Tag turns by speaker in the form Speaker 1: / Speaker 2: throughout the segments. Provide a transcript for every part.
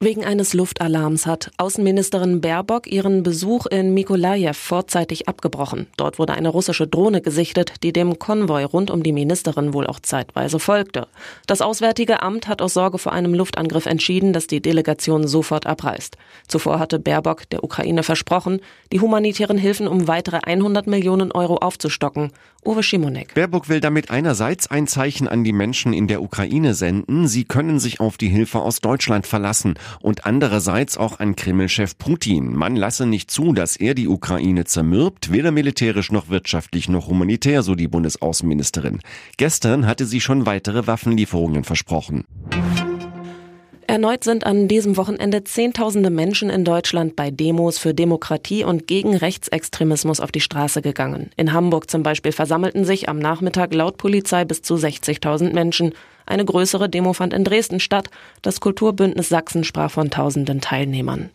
Speaker 1: Wegen eines Luftalarms hat Außenministerin Baerbock ihren Besuch in Mikolajew vorzeitig abgebrochen. Dort wurde eine russische Drohne gesichtet, die dem Konvoi rund um die Ministerin wohl auch zeitweise folgte. Das Auswärtige Amt hat aus Sorge vor einem Luftangriff entschieden, dass die Delegation sofort abreist. Zuvor hatte Baerbock der Ukraine versprochen, die humanitären Hilfen um weitere 100 Millionen Euro aufzustocken. Uwe Schimonek.
Speaker 2: Baerbock will damit einerseits ein Zeichen an die Menschen in der Ukraine senden, sie können sich auf die Hilfe aus Deutschland verlassen und andererseits auch an Kreml-Chef Putin. Man lasse nicht zu, dass er die Ukraine zermürbt, weder militärisch noch wirtschaftlich noch humanitär, so die Bundesaußenministerin. Gestern hatte sie schon weitere Waffenlieferungen versprochen.
Speaker 1: Erneut sind an diesem Wochenende Zehntausende Menschen in Deutschland bei Demos für Demokratie und gegen Rechtsextremismus auf die Straße gegangen. In Hamburg zum Beispiel versammelten sich am Nachmittag laut Polizei bis zu 60.000 Menschen. Eine größere Demo fand in Dresden statt. Das Kulturbündnis Sachsen sprach von tausenden Teilnehmern.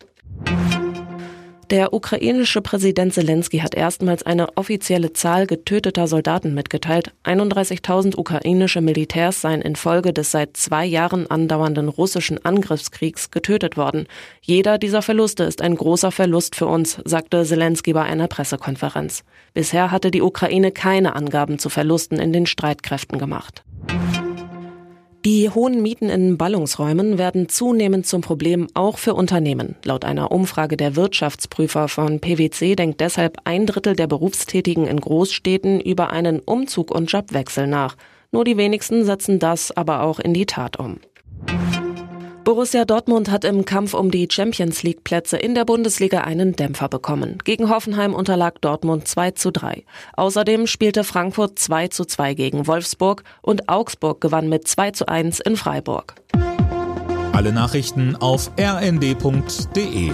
Speaker 1: Der ukrainische Präsident Zelensky hat erstmals eine offizielle Zahl getöteter Soldaten mitgeteilt. 31.000 ukrainische Militärs seien infolge des seit zwei Jahren andauernden russischen Angriffskriegs getötet worden. Jeder dieser Verluste ist ein großer Verlust für uns, sagte Zelensky bei einer Pressekonferenz. Bisher hatte die Ukraine keine Angaben zu Verlusten in den Streitkräften gemacht. Die hohen Mieten in Ballungsräumen werden zunehmend zum Problem auch für Unternehmen. Laut einer Umfrage der Wirtschaftsprüfer von PwC denkt deshalb ein Drittel der Berufstätigen in Großstädten über einen Umzug und Jobwechsel nach. Nur die wenigsten setzen das aber auch in die Tat um. Borussia Dortmund hat im Kampf um die Champions League Plätze in der Bundesliga einen Dämpfer bekommen. Gegen Hoffenheim unterlag Dortmund 2 zu 3. Außerdem spielte Frankfurt 2 zu 2 gegen Wolfsburg und Augsburg gewann mit 2 zu 1 in Freiburg.
Speaker 3: Alle Nachrichten auf rnd.de